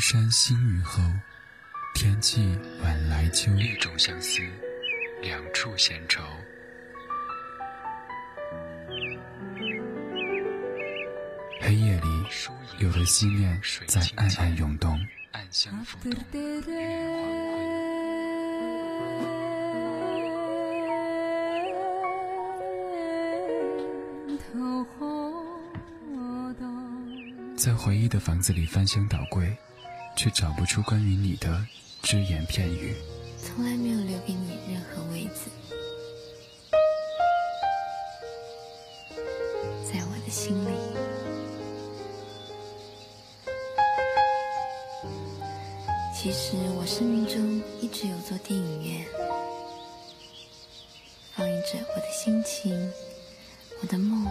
山新雨后，天气晚来秋。一种相思，两处闲愁。黑夜里，有的思念在暗暗涌动。暗香浮动，月在回忆的房子里翻箱倒柜，却找不出关于你的只言片语。从来没有留给你任何位子，在我的心里。其实我生命中一直有座电影院，放映着我的心情、我的梦、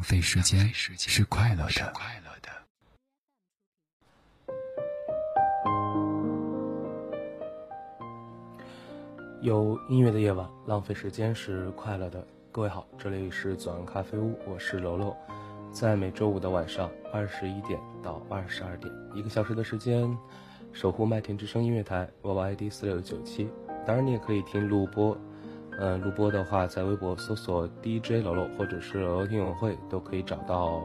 浪费时间是快乐的。有音乐的夜晚，浪费时间是快乐的。各位好，这里是左岸咖啡屋，我是楼楼，在每周五的晚上二十一点到二十二点，一个小时的时间，守护麦田之声音乐台，我 ID 四六九七。当然，你也可以听录播。嗯，录播的话，在微博搜索 DJ 楼楼或者是楼楼听友会，都可以找到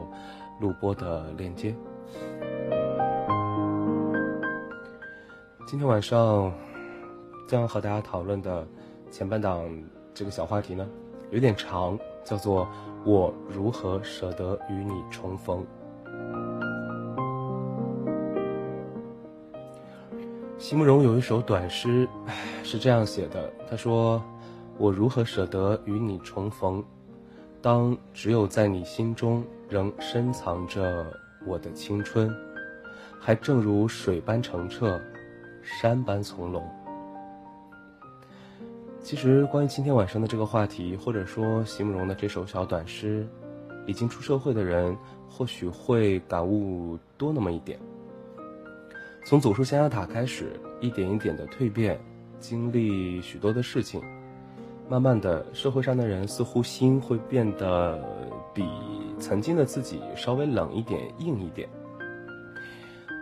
录播的链接。今天晚上将要和大家讨论的前半档这个小话题呢，有点长，叫做“我如何舍得与你重逢”。席慕容有一首短诗，是这样写的，他说。我如何舍得与你重逢？当只有在你心中仍深藏着我的青春，还正如水般澄澈，山般从容。其实，关于今天晚上的这个话题，或者说席慕容的这首小短诗，已经出社会的人或许会感悟多那么一点。从走出象牙塔开始，一点一点的蜕变，经历许多的事情。慢慢的，社会上的人似乎心会变得比曾经的自己稍微冷一点、硬一点。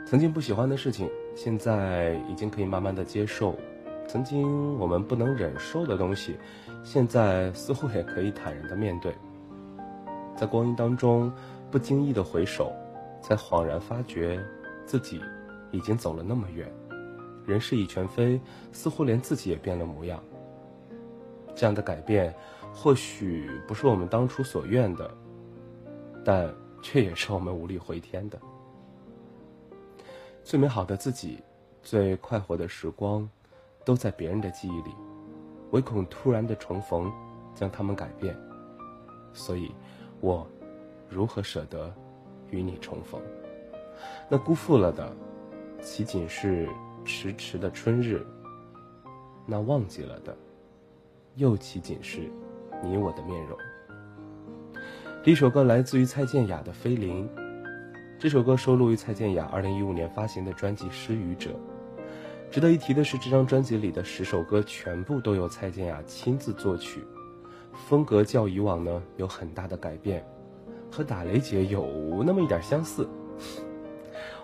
曾经不喜欢的事情，现在已经可以慢慢的接受；曾经我们不能忍受的东西，现在似乎也可以坦然的面对。在光阴当中，不经意的回首，才恍然发觉，自己已经走了那么远。人事已全非，似乎连自己也变了模样。这样的改变，或许不是我们当初所愿的，但却也是我们无力回天的。最美好的自己，最快活的时光，都在别人的记忆里，唯恐突然的重逢，将他们改变。所以，我如何舍得与你重逢？那辜负了的，岂仅是迟迟的春日？那忘记了的。又岂仅是你我的面容？第一首歌来自于蔡健雅的《飞灵》，这首歌收录于蔡健雅2015年发行的专辑《失语者》。值得一提的是，这张专辑里的十首歌全部都由蔡健雅亲自作曲，风格较以往呢有很大的改变，和打雷姐有那么一点相似。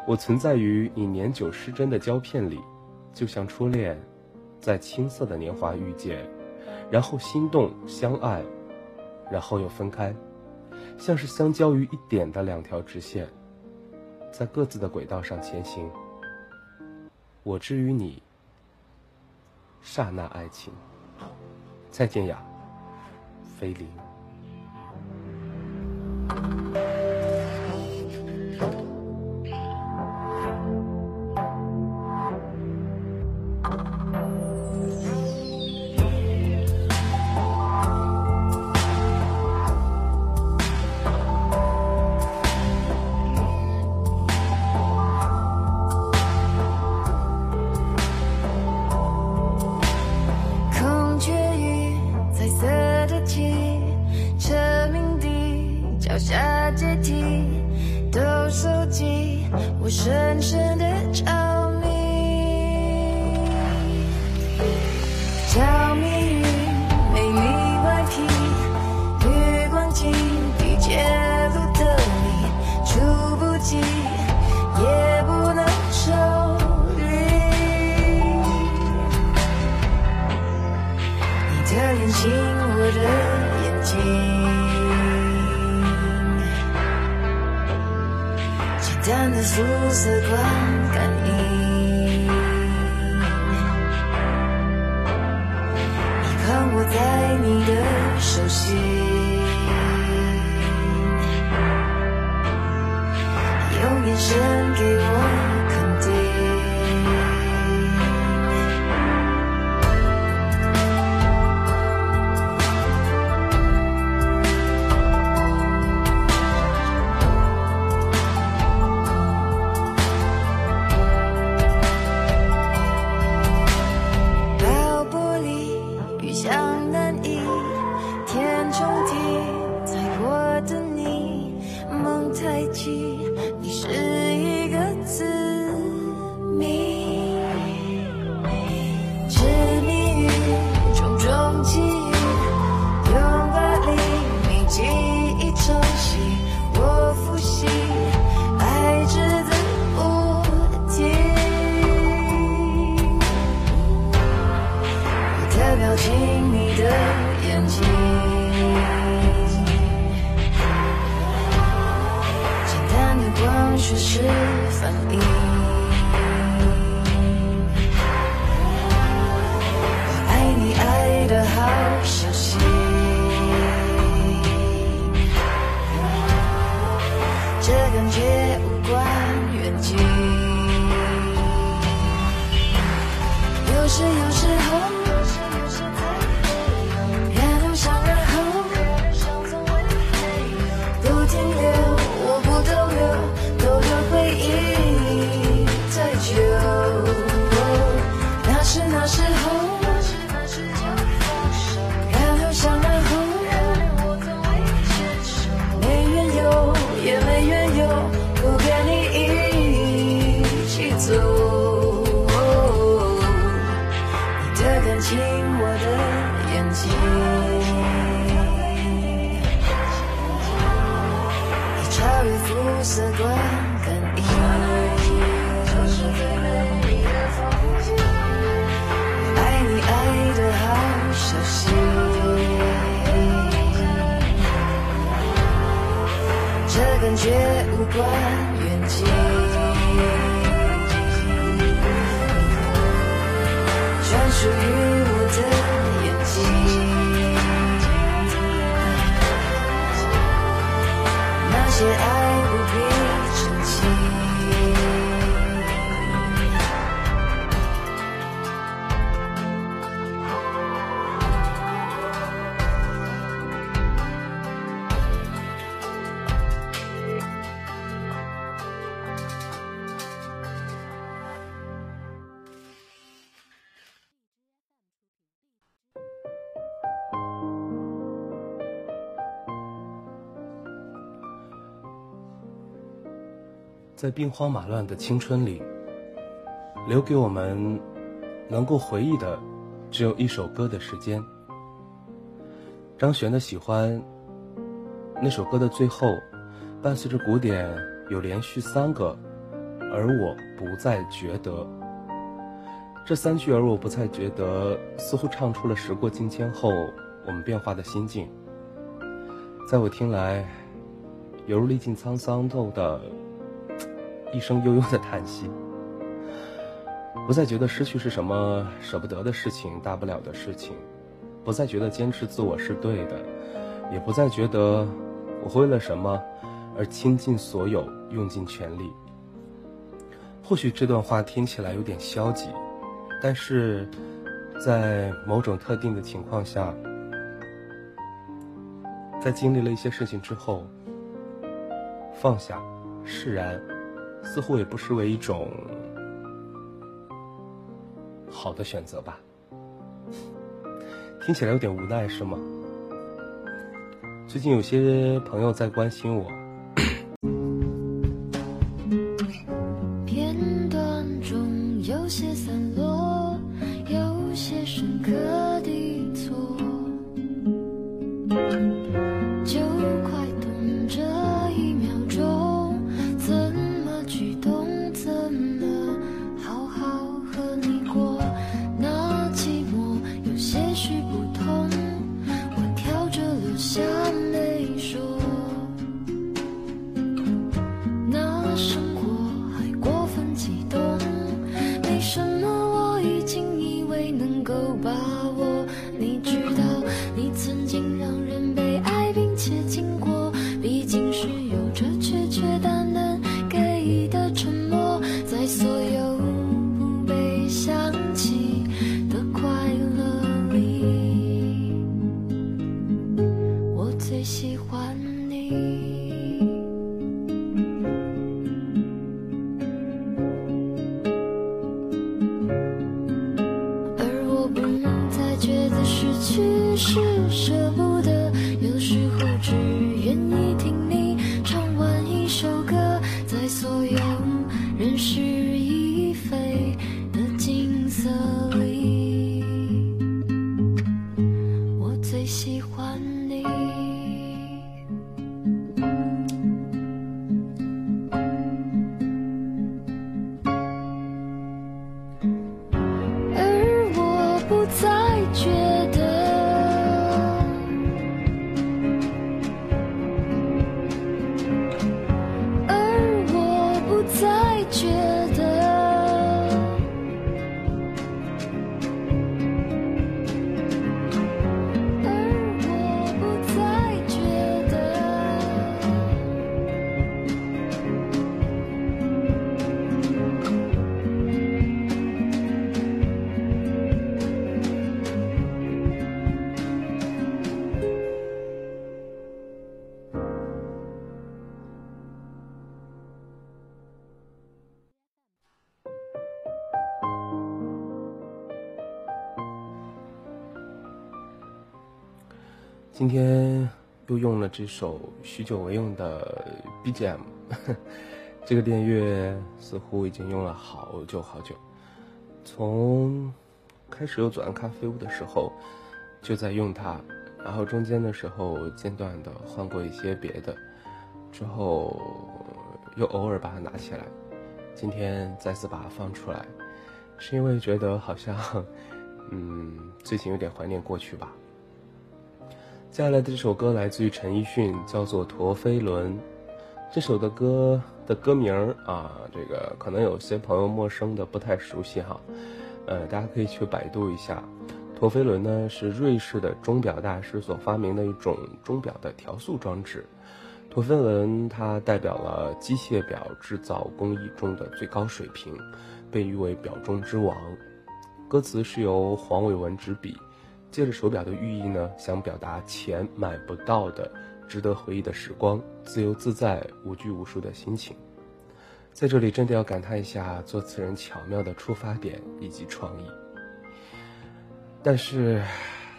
我存在于你年久失真的胶片里，就像初恋，在青涩的年华遇见。然后心动相爱，然后又分开，像是相交于一点的两条直线，在各自的轨道上前行。我之于你，刹那爱情。再见呀，菲林。在兵荒马乱的青春里，留给我们能够回忆的，只有一首歌的时间。张悬的《喜欢》那首歌的最后，伴随着鼓点有连续三个“而我不再觉得”，这三句“而我不再觉得”似乎唱出了时过境迁后我们变化的心境。在我听来，犹如历尽沧桑后的一声悠悠的叹息。不再觉得失去是什么舍不得的事情、大不了的事情，不再觉得坚持自我是对的，也不再觉得我会为了什么而倾尽所有、用尽全力。或许这段话听起来有点消极，但是在某种特定的情况下，在经历了一些事情之后，放下、释然，似乎也不失为一种好的选择吧。听起来有点无奈，是吗？最近有些朋友在关心我，今天又用了这首许久未用的 BGM，这个电乐似乎已经用了好久好久。从开始有左岸咖啡屋的时候就在用它，然后中间的时候间断的换过一些别的，之后又偶尔把它拿起来，今天再次把它放出来，是因为觉得好像，嗯，最近有点怀念过去吧。接下来的这首歌来自于陈奕迅，叫做《陀飞轮》。这首的歌的歌名儿啊，这个可能有些朋友陌生的不太熟悉哈，呃，大家可以去百度一下。陀飞轮呢是瑞士的钟表大师所发明的一种钟表的调速装置。陀飞轮它代表了机械表制造工艺中的最高水平，被誉为表中之王。歌词是由黄伟文执笔。借着手表的寓意呢，想表达钱买不到的值得回忆的时光，自由自在、无拘无束的心情。在这里，真的要感叹一下作词人巧妙的出发点以及创意。但是，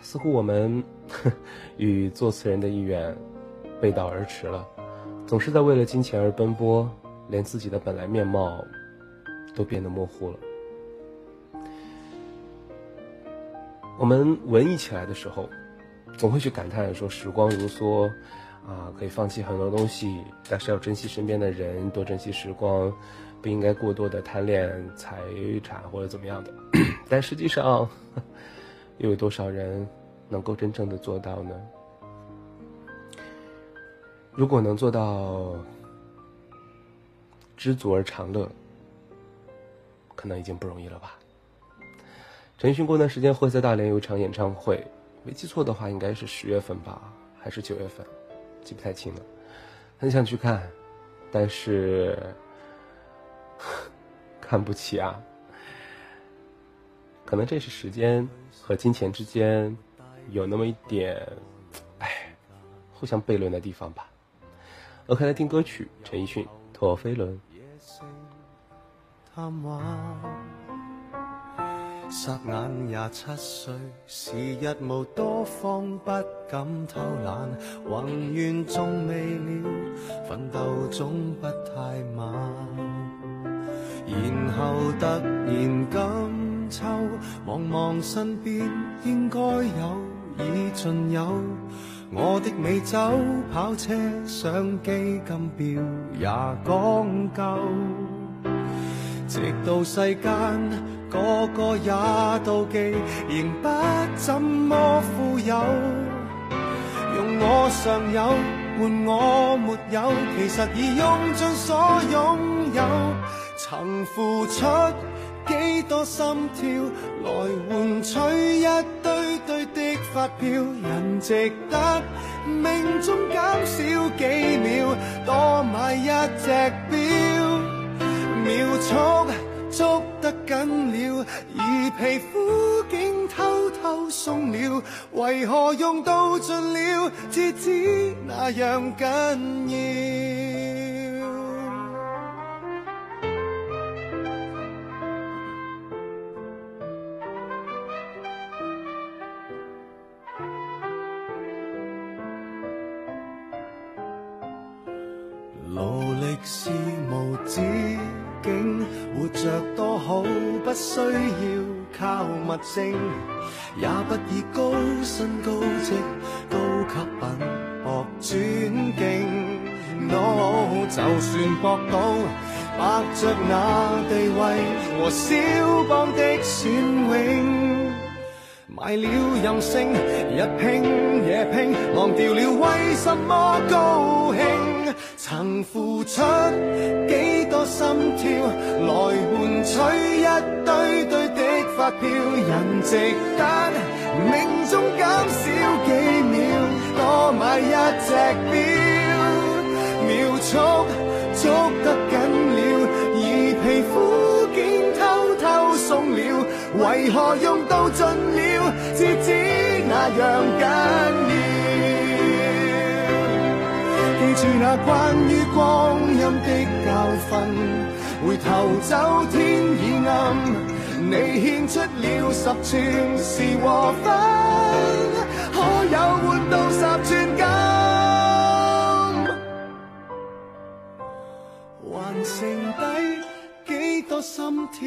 似乎我们 与作词人的意愿背道而驰了，总是在为了金钱而奔波，连自己的本来面貌都变得模糊了。我们文艺起来的时候，总会去感叹说时光如梭，啊，可以放弃很多东西，但是要珍惜身边的人，多珍惜时光，不应该过多的贪恋财产或者怎么样的。但实际上，又有多少人能够真正的做到呢？如果能做到知足而常乐，可能已经不容易了吧。陈奕迅过段时间会在大连有一场演唱会，没记错的话应该是十月份吧，还是九月份，记不太清了。很想去看，但是 看不起啊。可能这是时间和金钱之间有那么一点，哎，互相悖论的地方吧。OK，来听歌曲，陈奕迅《陀飞轮》。霎眼廿七歲，時日無多方，不敢偷懶，宏願縱未了，奮鬥總不太晚。然後突然今秋，望望身邊應該有已盡有，我的美酒、跑車、相機、金表也講究。直到世間個個也妒忌，仍不怎麼富有。用我尚有換我沒有，其實已用盡所擁有。曾付出幾多心跳，來換取一堆堆的發票，人值得命中減少幾秒，多買一隻表。秒速捉得紧了，而皮肤竟偷偷松了，为何用到尽了，至知那样紧要？靠物证，也不以高薪高职高级品博尊敬。No，就算博到白着那地位和肖邦的隽永。买了任性，日拼夜拼，忘掉了为什么高兴。曾付出几多心跳，来换取一堆堆发票。人值得命中减少几秒，多买一只表，秒速捉得紧了，而皮肤竟偷偷松了。为何用到尽了，至知那样紧要？记住那关于光阴的教训，回头走天已暗，你献出了十寸是和分，可有换到十寸金？还剩低。几多心跳，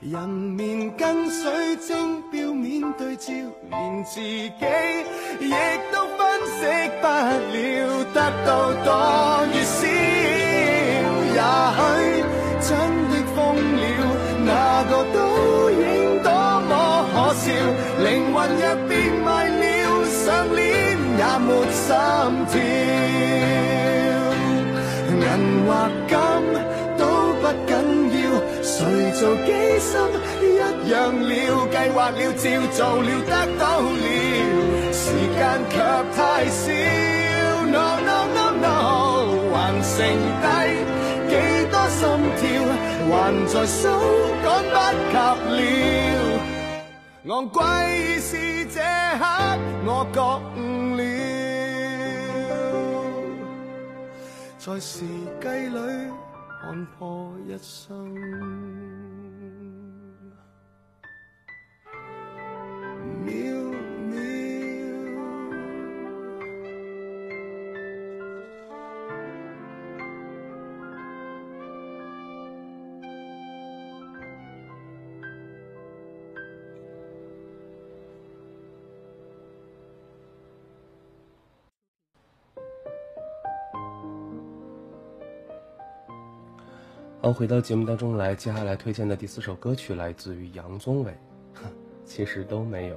人面跟水晶表面对照，连自己亦都分析不了，得到多与少，也许，倒影多么可笑，灵魂若变卖了，上脸也没心跳，银或金都。不紧要，谁做机心一样了，计划了，照做了，得到了，时间却太少。No no no no，还剩低几多心跳，还在数，赶不及了。昂贵是这刻，我觉悟了，在时计里。看破一生，好，回到节目当中来，接下来推荐的第四首歌曲来自于杨宗纬，哼其实都没有。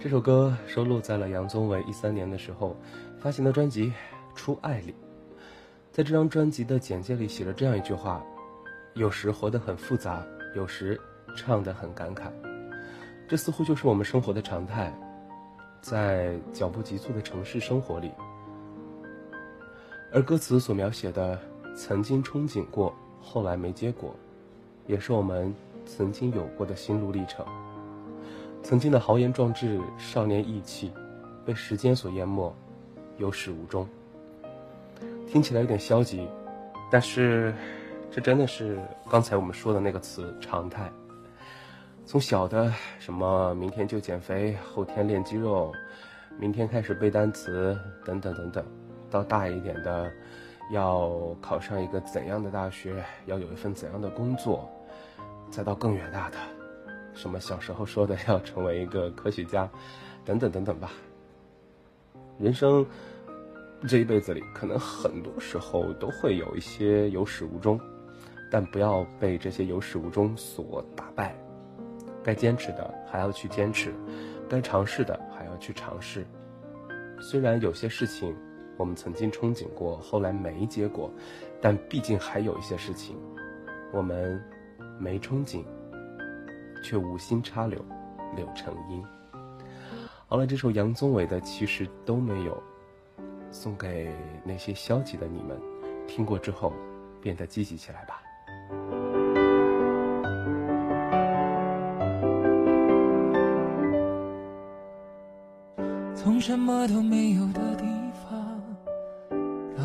这首歌收录在了杨宗纬一三年的时候发行的专辑《初爱》里。在这张专辑的简介里写了这样一句话：有时活得很复杂，有时唱得很感慨。这似乎就是我们生活的常态，在脚步急促的城市生活里，而歌词所描写的曾经憧憬过。后来没结果，也是我们曾经有过的心路历程。曾经的豪言壮志、少年意气，被时间所淹没，有始无终。听起来有点消极，但是这真的是刚才我们说的那个词——常态。从小的什么明天就减肥，后天练肌肉，明天开始背单词，等等等等，到大一点的。要考上一个怎样的大学？要有一份怎样的工作？再到更远大的，什么小时候说的要成为一个科学家，等等等等吧。人生这一辈子里，可能很多时候都会有一些有始无终，但不要被这些有始无终所打败。该坚持的还要去坚持，该尝试的还要去尝试。虽然有些事情。我们曾经憧憬过，后来没结果，但毕竟还有一些事情，我们没憧憬，却无心插柳，柳成荫。好了，这首杨宗纬的其实都没有，送给那些消极的你们，听过之后变得积极起来吧。从什么都没有的地。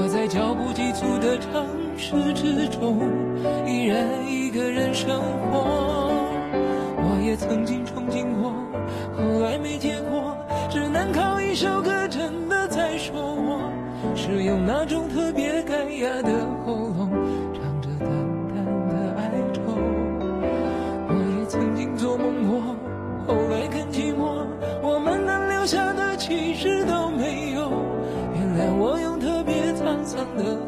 我在脚步急促的城市之中，依然一个人生活。我也曾经憧憬过，后来没结果，只能靠一首歌真的在说我，是用那种特别干哑的沧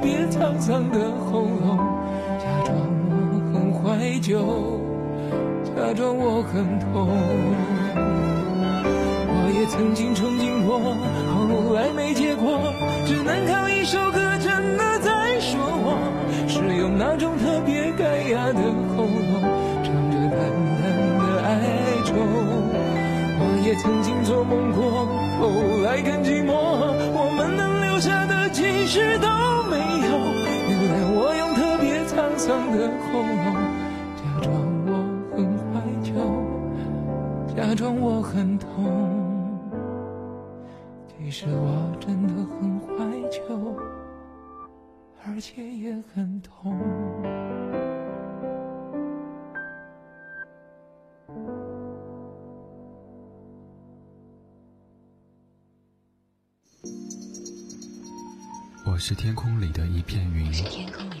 别沧桑的喉咙，假装我很怀旧。假装我很痛。我也曾经憧憬过，后来没结果，只能靠一首歌真的在说我，是用那种特别干哑的喉咙，唱着淡淡的哀愁。我也曾经做梦过，后来更寂寞，我们能留下的其实别沧桑的喉咙，假装我很怀旧，假装我很痛。其实我真的很怀旧，而且也很痛。我是天空里的一片云，是天空里，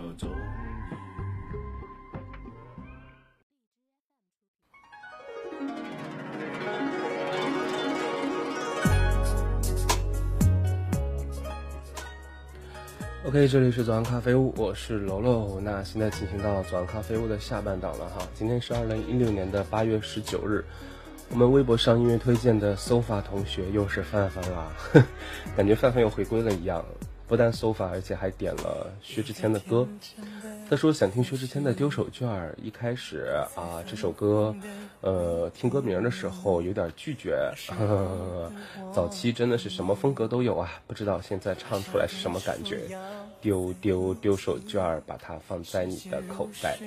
OK，这里是左岸咖啡屋，我是楼楼。那现在进行到左岸咖啡屋的下半档了哈。今天是二零一六年的八月十九日，我们微博上音乐推荐的 sofa 同学又是范范啦，感觉范范又回归了一样。不但 sofa，而且还点了薛之谦的歌。他说想听薛之谦的《丢手绢》。一开始啊，这首歌，呃，听歌名的时候有点拒绝。呵 呵早期真的是什么风格都有啊，不知道现在唱出来是什么感觉。丢丢丢手绢，把它放在你的口袋。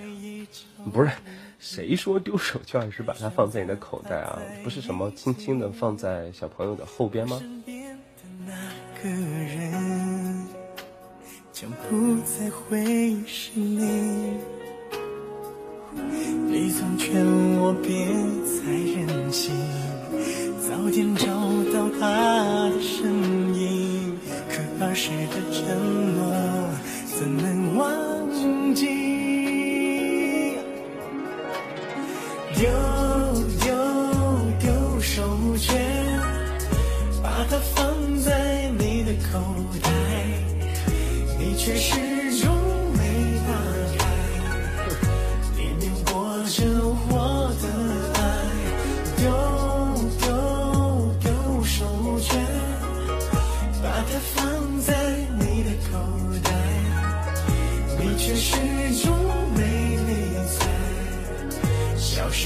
不是，谁说丢手绢是把它放在你的口袋啊？不是什么轻轻的放在小朋友的后边吗？个人将不再会是你。你总劝我别再任性，早点找到他的身影。可儿时的承诺怎能忘记？丢丢丢手绢，把它放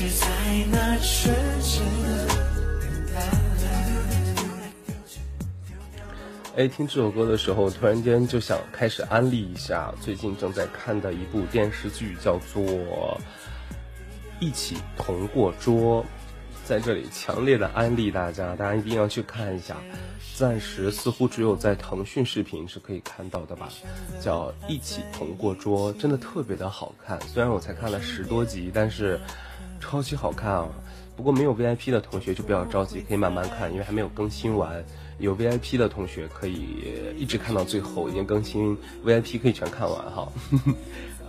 是在那瞬间。哎，听这首歌的时候，突然间就想开始安利一下最近正在看的一部电视剧，叫做《一起同过桌》。在这里强烈的安利大家，大家一定要去看一下。暂时似乎只有在腾讯视频是可以看到的吧，叫《一起同过桌》，真的特别的好看。虽然我才看了十多集，但是超级好看啊！不过没有 VIP 的同学就不要着急，可以慢慢看，因为还没有更新完。有 VIP 的同学可以一直看到最后，已经更新 VIP 可以全看完哈。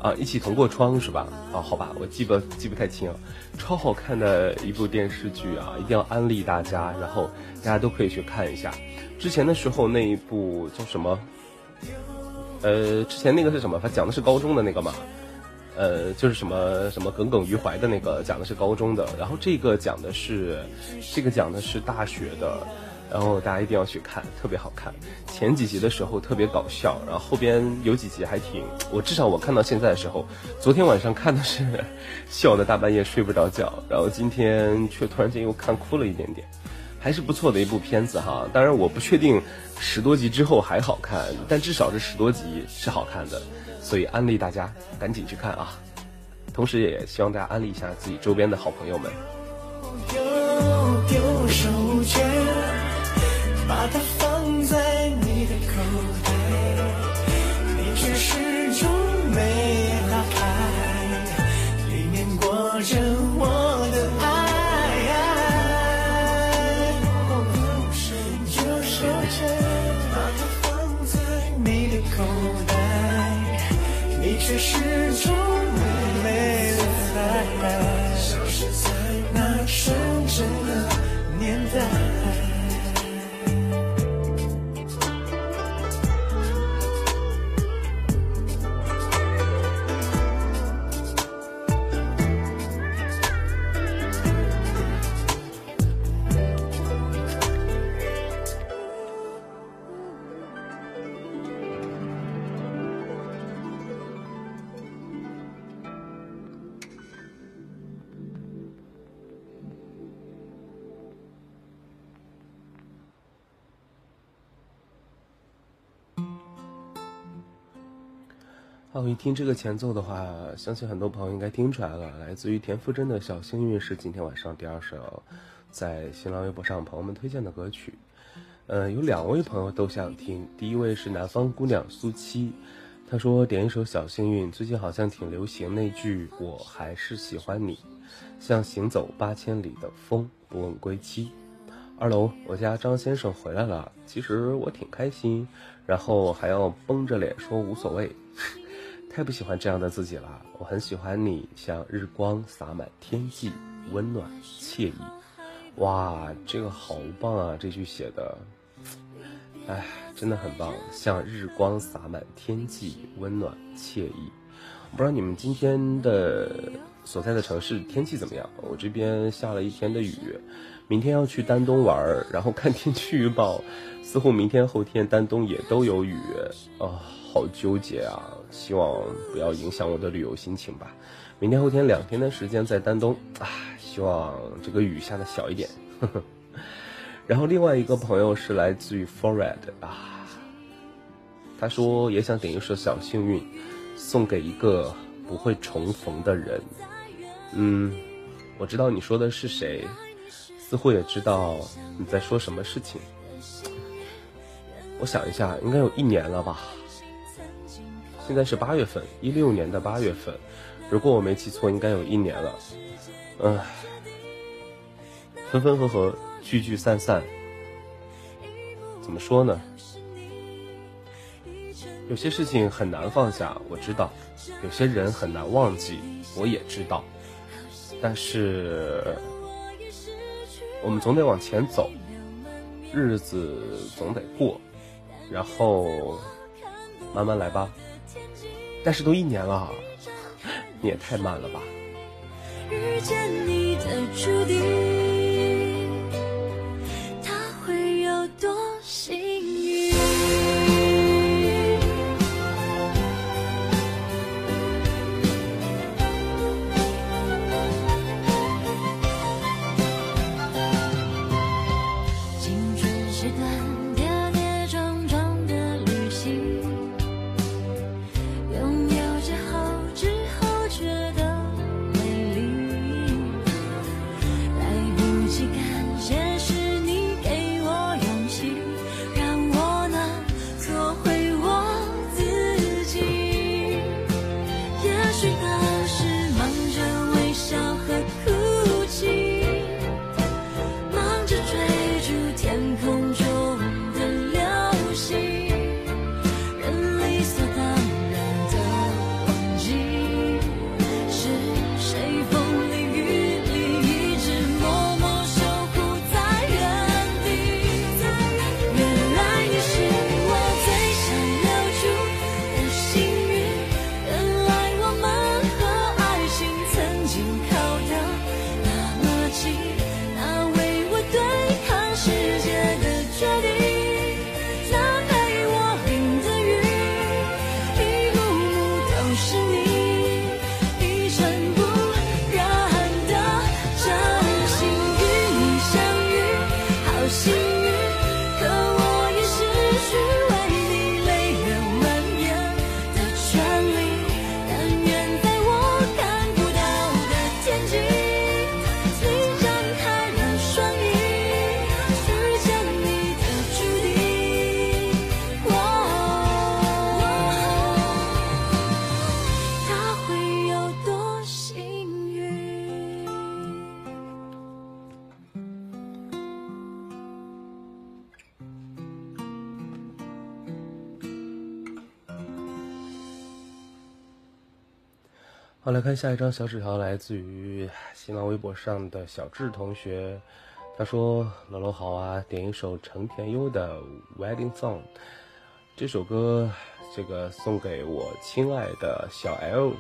啊，一起同过窗是吧？啊，好吧，我记不记不太清了。超好看的一部电视剧啊，一定要安利大家，然后大家都可以去看一下。之前的时候那一部叫什么？呃，之前那个是什么？他讲的是高中的那个嘛？呃，就是什么什么耿耿于怀的那个，讲的是高中的。然后这个讲的是，这个讲的是大学的。然后大家一定要去看，特别好看。前几集的时候特别搞笑，然后后边有几集还挺……我至少我看到现在的时候，昨天晚上看的是笑的大半夜睡不着觉，然后今天却突然间又看哭了一点点，还是不错的一部片子哈。当然我不确定十多集之后还好看，但至少这十多集是好看的，所以安利大家赶紧去看啊！同时也希望大家安利一下自己周边的好朋友们。丢好，一听这个前奏的话，相信很多朋友应该听出来了，来自于田馥甄的《小幸运》是今天晚上第二首在新浪微博上朋友们推荐的歌曲。呃，有两位朋友都想听，第一位是南方姑娘苏七，她说点一首《小幸运》，最近好像挺流行那句“我还是喜欢你”，像行走八千里的风，不问归期。二楼，我家张先生回来了。其实我挺开心，然后还要绷着脸说无所谓，太不喜欢这样的自己了。我很喜欢你，像日光洒满天际，温暖惬意。哇，这个好棒啊！这句写的，哎，真的很棒，像日光洒满天际，温暖惬意。不知道你们今天的所在的城市天气怎么样？我这边下了一天的雨，明天要去丹东玩，然后看天气预报，似乎明天后天丹东也都有雨，啊，好纠结啊！希望不要影响我的旅游心情吧。明天后天两天的时间在丹东啊，希望这个雨下的小一点。呵呵。然后另外一个朋友是来自于 Forred 啊，他说也想点一首小幸运。送给一个不会重逢的人。嗯，我知道你说的是谁，似乎也知道你在说什么事情。我想一下，应该有一年了吧？现在是八月份，一六年的八月份，如果我没记错，应该有一年了。嗯，分分合合，聚聚散散，怎么说呢？有些事情很难放下，我知道；有些人很难忘记，我也知道。但是，我们总得往前走，日子总得过，然后慢慢来吧。但是都一年了，你也太慢了吧。遇见你的注定。好，来看下一张小纸条，来自于新浪微博上的小智同学。他说：“楼楼好啊，点一首陈田优的《Wedding Song》。这首歌，这个送给我亲爱的小 L，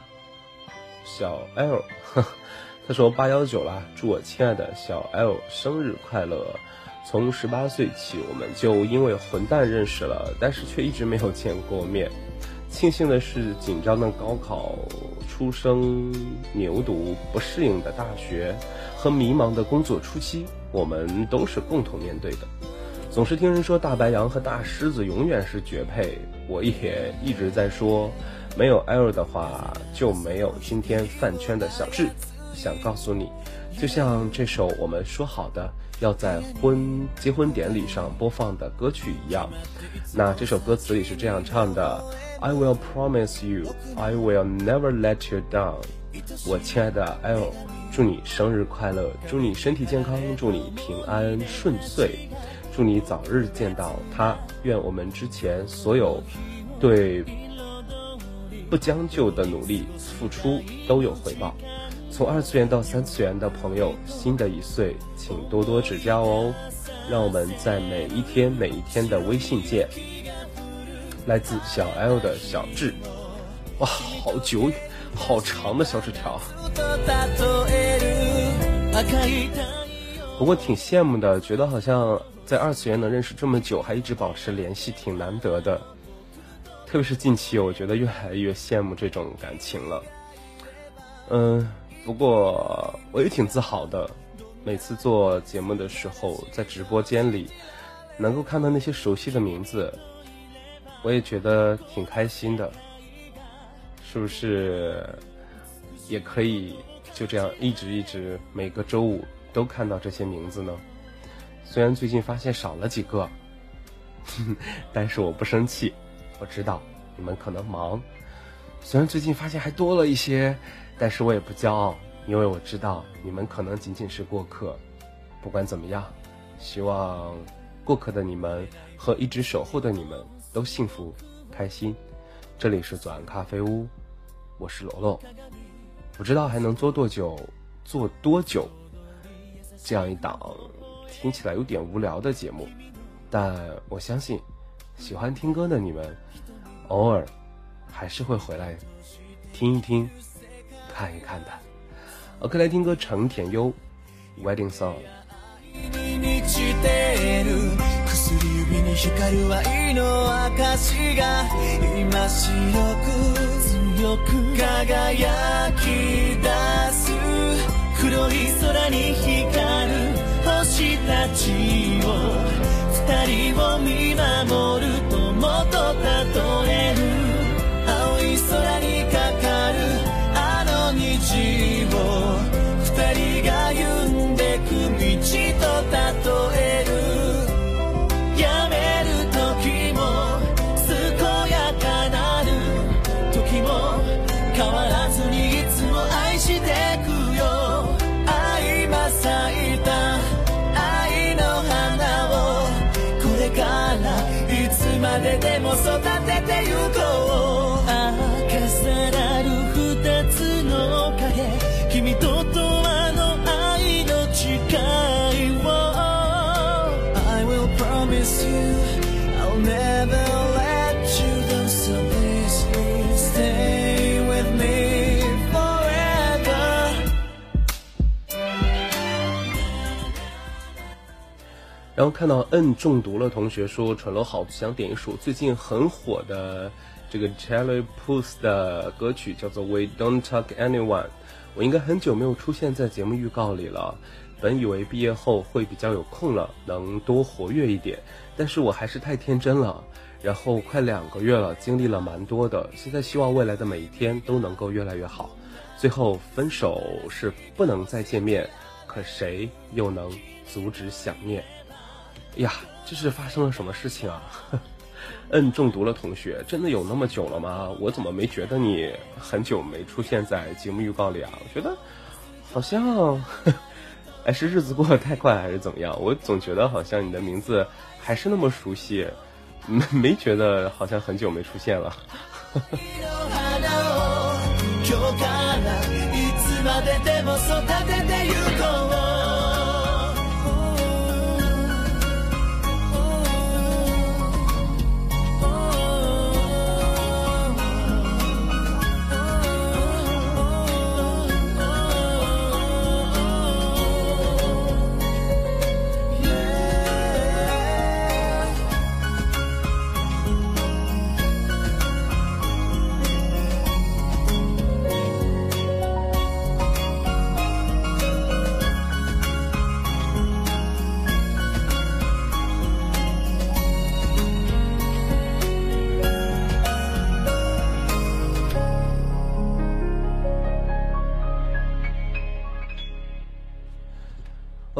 小 L。他说八幺九了，祝我亲爱的小 L 生日快乐。从十八岁起，我们就因为混蛋认识了，但是却一直没有见过面。庆幸的是，紧张的高考。”出生牛犊不适应的大学和迷茫的工作初期，我们都是共同面对的。总是听人说大白羊和大狮子永远是绝配，我也一直在说，没有 L 的话就没有今天饭圈的小智。想告诉你，就像这首我们说好的要在婚结婚典礼上播放的歌曲一样，那这首歌词里是这样唱的。I will promise you, I will never let you down. 我亲爱的 L，祝你生日快乐，祝你身体健康，祝你平安顺遂，祝你早日见到他。愿我们之前所有对不将就的努力付出都有回报。从二次元到三次元的朋友，新的一岁，请多多指教哦。让我们在每一天每一天的微信见。来自小 L 的小智，哇，好久，好长的小纸条。不过挺羡慕的，觉得好像在二次元能认识这么久，还一直保持联系，挺难得的。特别是近期，我觉得越来越羡慕这种感情了。嗯，不过我也挺自豪的，每次做节目的时候，在直播间里能够看到那些熟悉的名字。我也觉得挺开心的，是不是？也可以就这样一直一直每个周五都看到这些名字呢？虽然最近发现少了几个，但是我不生气。我知道你们可能忙。虽然最近发现还多了一些，但是我也不骄傲，因为我知道你们可能仅仅是过客。不管怎么样，希望过客的你们和一直守候的你们。都幸福开心，这里是左岸咖啡屋，我是罗罗，不知道还能做多久，做多久，这样一档听起来有点无聊的节目，但我相信喜欢听歌的你们，偶尔还是会回来听一听，看一看的。OK，来听歌，成田优《Wedding Song》。光る愛の証が今白く強く輝き出す。黒い空に光る。星たちを。二人を見守る。然后看到 N 中毒了，同学说：“蠢楼好想点一首最近很火的这个 Charlie Puss 的歌曲，叫做《We Don't Talk Anyone》。我应该很久没有出现在节目预告里了。本以为毕业后会比较有空了，能多活跃一点，但是我还是太天真了。然后快两个月了，经历了蛮多的。现在希望未来的每一天都能够越来越好。最后分手是不能再见面，可谁又能阻止想念？”呀，这是发生了什么事情啊？嗯，中毒了，同学，真的有那么久了吗？我怎么没觉得你很久没出现在节目预告里啊？我觉得好像，哎，是日子过得太快还是怎么样？我总觉得好像你的名字还是那么熟悉，没没觉得好像很久没出现了。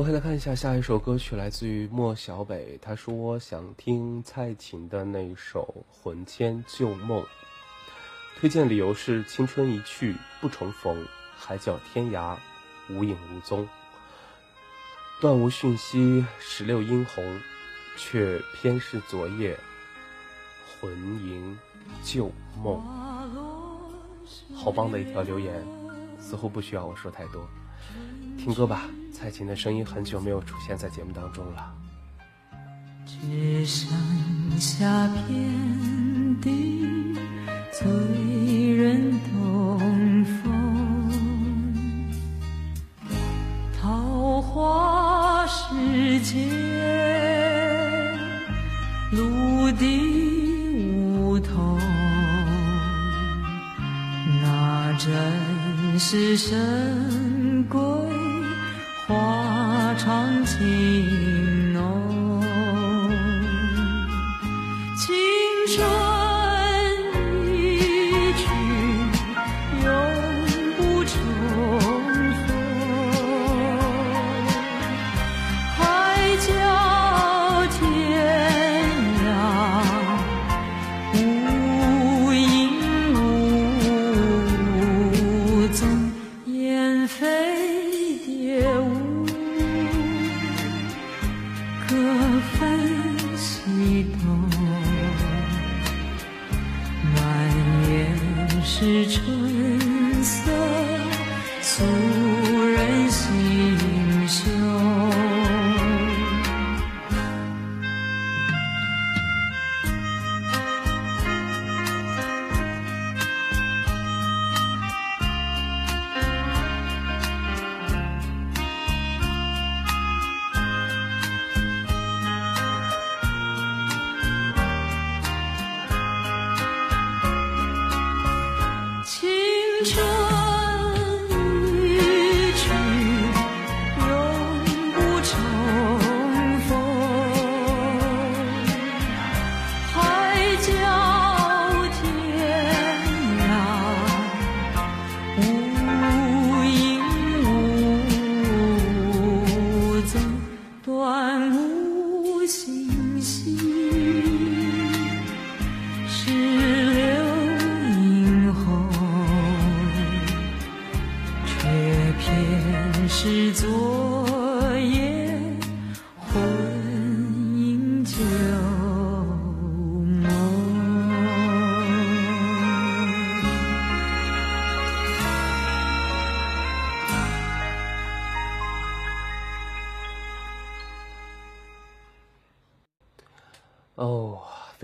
OK，来看一下下一首歌曲，来自于莫小北。他说想听蔡琴的那首《魂牵旧梦》，推荐理由是青春一去不重逢，海角天涯，无影无踪。断无讯息，石榴殷红，却偏是昨夜魂萦旧梦。好棒的一条留言，似乎不需要我说太多。听歌吧，蔡琴的声音很久没有出现在节目当中了。只剩下遍地醉人东风，桃花世界，陆地梧桐，那真是神鬼花长情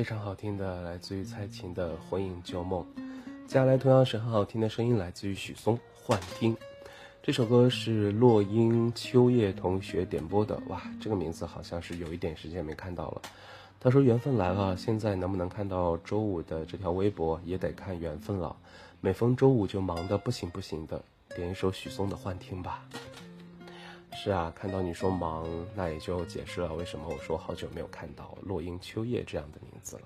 非常好听的，来自于蔡琴的《魂影旧梦》。接下来同样是很好听的声音，来自于许嵩《幻听》。这首歌是落英秋叶同学点播的，哇，这个名字好像是有一点时间没看到了。他说缘分来了，现在能不能看到周五的这条微博也得看缘分了。每逢周五就忙得不行不行的，点一首许嵩的《幻听》吧。是啊，看到你说忙，那也就解释了为什么我说好久没有看到落英秋叶这样的名字了。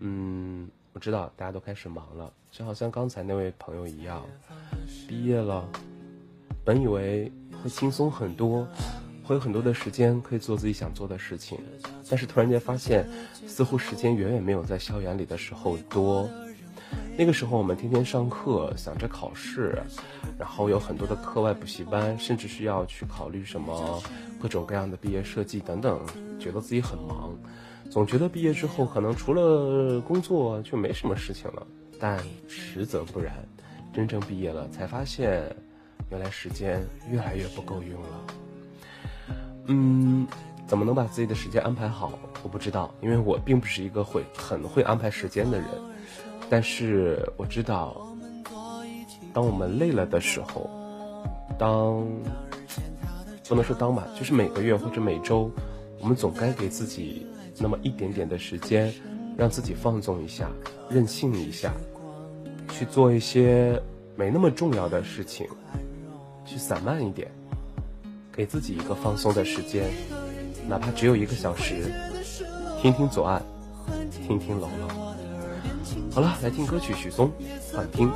嗯，我知道大家都开始忙了，就好像刚才那位朋友一样，毕业了，本以为会轻松很多，会有很多的时间可以做自己想做的事情，但是突然间发现，似乎时间远远没有在校园里的时候多。那个时候我们天天上课，想着考试，然后有很多的课外补习班，甚至是要去考虑什么各种各样的毕业设计等等，觉得自己很忙，总觉得毕业之后可能除了工作就没什么事情了。但实则不然，真正毕业了才发现，原来时间越来越不够用了。嗯，怎么能把自己的时间安排好？我不知道，因为我并不是一个会很会安排时间的人。但是我知道，当我们累了的时候，当不能说当吧，就是每个月或者每周，我们总该给自己那么一点点的时间，让自己放纵一下，任性一下，去做一些没那么重要的事情，去散漫一点，给自己一个放松的时间，哪怕只有一个小时，听听左岸，听听楼楼。好了，来听歌曲，许嵩《幻听》。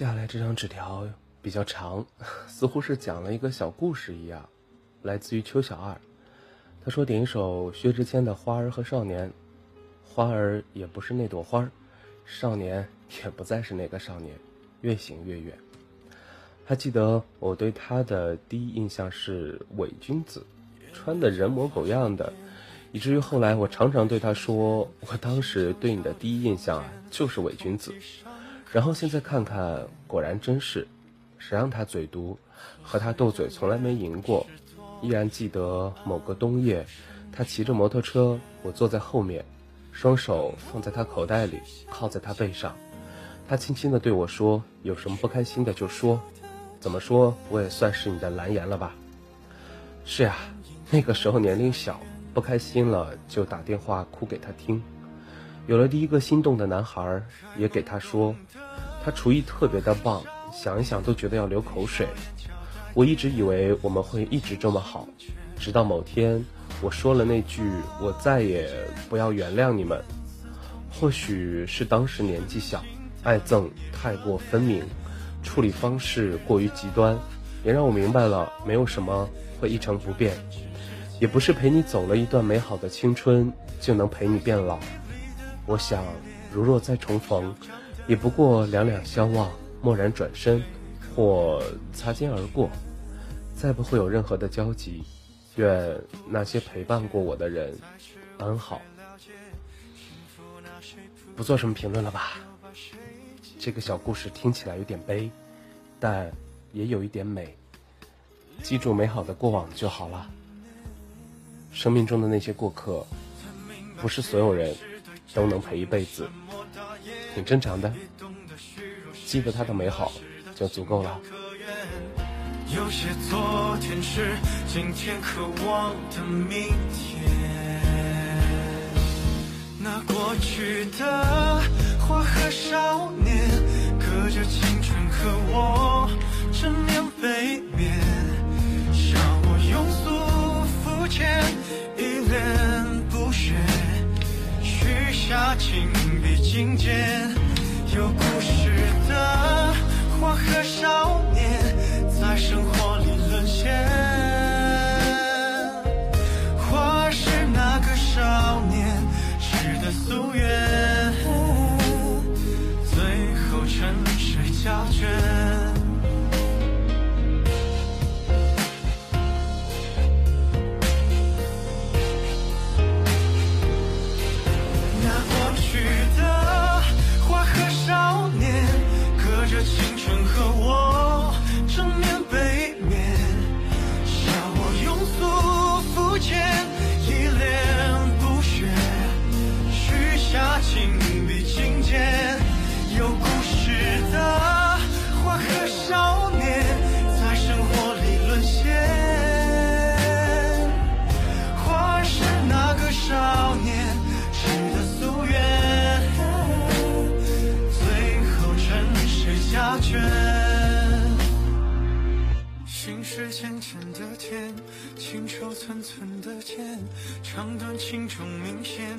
接下来这张纸条比较长，似乎是讲了一个小故事一样，来自于邱小二。他说点一首薛之谦的《花儿和少年》，花儿也不是那朵花儿，少年也不再是那个少年，越行越远。还记得我对他的第一印象是伪君子，穿的人模狗样的，以至于后来我常常对他说，我当时对你的第一印象啊就是伪君子。然后现在看看，果然真是，谁让他嘴毒，和他斗嘴从来没赢过。依然记得某个冬夜，他骑着摩托车，我坐在后面，双手放在他口袋里，靠在他背上。他轻轻地对我说：“有什么不开心的就说，怎么说我也算是你的蓝颜了吧？”是呀，那个时候年龄小，不开心了就打电话哭给他听。有了第一个心动的男孩，也给他说，他厨艺特别的棒，想一想都觉得要流口水。我一直以为我们会一直这么好，直到某天我说了那句“我再也不要原谅你们”。或许是当时年纪小，爱憎太过分明，处理方式过于极端，也让我明白了没有什么会一成不变，也不是陪你走了一段美好的青春就能陪你变老。我想，如若再重逢，也不过两两相望，蓦然转身，或擦肩而过，再不会有任何的交集。愿那些陪伴过我的人安好。不做什么评论了吧？这个小故事听起来有点悲，但也有一点美。记住美好的过往就好了。生命中的那些过客，不是所有人都能陪一辈子，挺正常的。记得他的美好就足够了。有些昨天是今天渴望的明天。那过去的花和少年，隔着青春和我正面背面，让我庸俗肤浅，一脸，下情比金坚。有故事的花和少年，在生活里沦陷。长短轻重明显，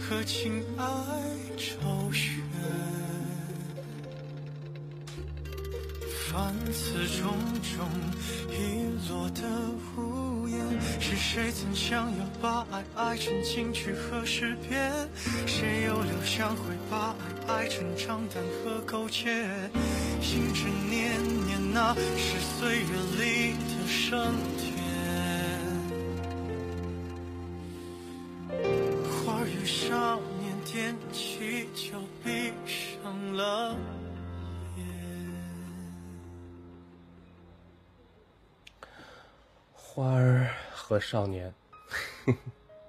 和情爱周旋。凡此种种遗落的无言，是谁曾想要把爱爱成金句和诗篇？谁又留想会把爱爱成账单和苟且？心之念念，那是岁月里的升天。少年踮起脚，闭上了眼花儿和少年，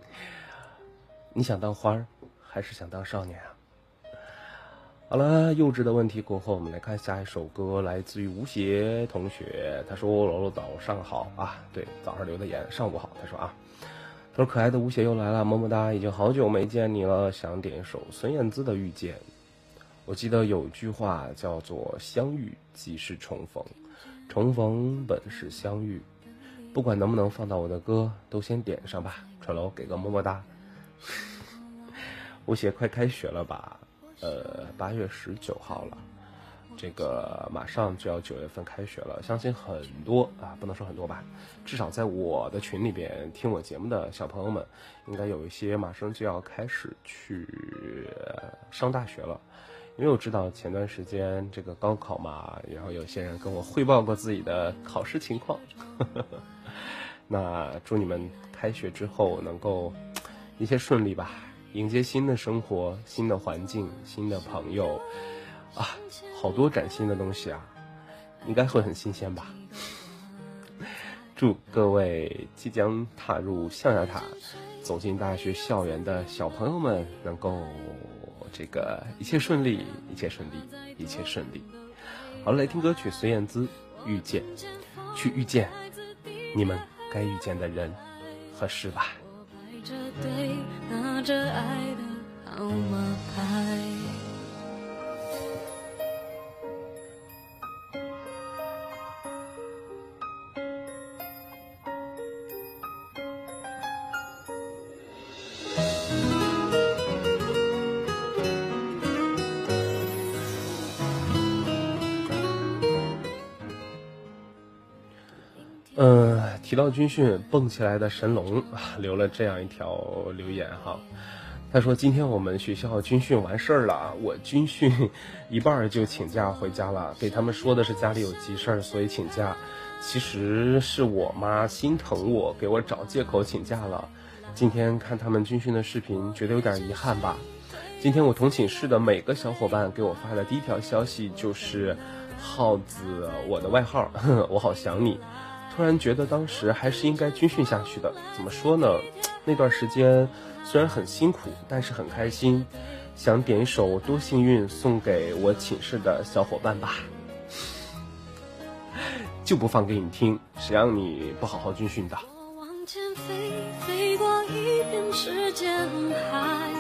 你想当花儿，还是想当少年啊？好了，幼稚的问题过后，我们来看下一首歌，来自于吴邪同学。他说：“楼楼早上好啊，对，早上留的言，上午好。”他说啊，他说可爱的吴邪又来了，么么哒，已经好久没见你了，想点一首孙燕姿的《遇见》。我记得有句话叫做“相遇即是重逢，重逢本是相遇”。不管能不能放到我的歌，都先点上吧。传楼给个么么哒。吴邪快开学了吧？呃，八月十九号了，这个马上就要九月份开学了。相信很多啊，不能说很多吧，至少在我的群里边听我节目的小朋友们，应该有一些马上就要开始去上大学了。因为我知道前段时间这个高考嘛，然后有些人跟我汇报过自己的考试情况。呵 呵那祝你们开学之后能够一切顺利吧，迎接新的生活、新的环境、新的朋友啊，好多崭新的东西啊，应该会很新鲜吧。祝各位即将踏入象牙塔、走进大学校园的小朋友们能够这个一切顺利，一切顺利，一切顺利。好了，来听歌曲，孙燕姿《遇见》，去遇见你们该遇见的人和事吧。排着队拿着爱的号码牌。提到军训，蹦起来的神龙啊，留了这样一条留言哈。他说：“今天我们学校军训完事儿了，我军训一半儿就请假回家了，给他们说的是家里有急事儿，所以请假。其实是我妈心疼我，给我找借口请假了。今天看他们军训的视频，觉得有点遗憾吧。今天我同寝室的每个小伙伴给我发的第一条消息就是‘耗子’，我的外号，我好想你。”突然觉得当时还是应该军训下去的。怎么说呢？那段时间虽然很辛苦，但是很开心。想点一首《多幸运》送给我寝室的小伙伴吧，就不放给你听，谁让你不好好军训的？我往前飞，飞过一片时间海，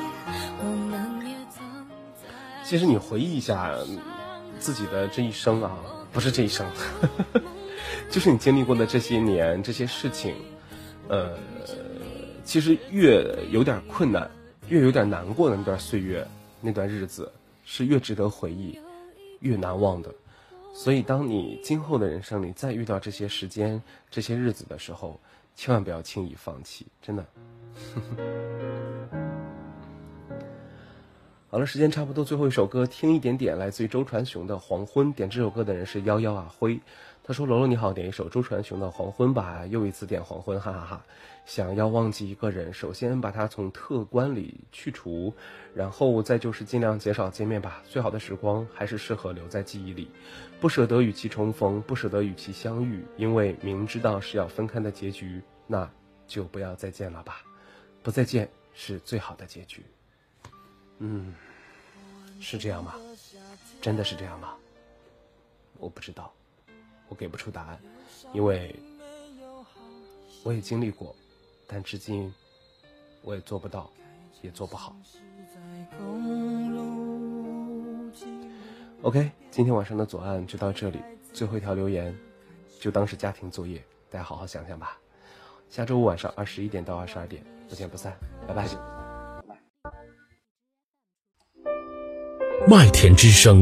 我们也曾其实你回忆一下自己的这一生啊，不是这一生，就是你经历过的这些年这些事情，呃，其实越有点困难，越有点难过的那段岁月，那段日子是越值得回忆，越难忘的。所以，当你今后的人生里再遇到这些时间、这些日子的时候，千万不要轻易放弃，真的。好了，时间差不多，最后一首歌听一点点，来自于周传雄的《黄昏》。点这首歌的人是幺幺啊辉，他说：“楼楼你好，点一首周传雄的《黄昏》吧。”又一次点《黄昏》，哈哈哈。想要忘记一个人，首先把他从特关里去除，然后再就是尽量减少见面吧。最好的时光还是适合留在记忆里，不舍得与其重逢，不舍得与其相遇，因为明知道是要分开的结局，那就不要再见了吧。不再见是最好的结局。嗯，是这样吗？真的是这样吗？我不知道，我给不出答案，因为我也经历过，但至今我也做不到，也做不好。OK，今天晚上的左岸就到这里，最后一条留言就当是家庭作业，大家好好想想吧。下周五晚上二十一点到二十二点，不见不散，拜拜。麦田之声。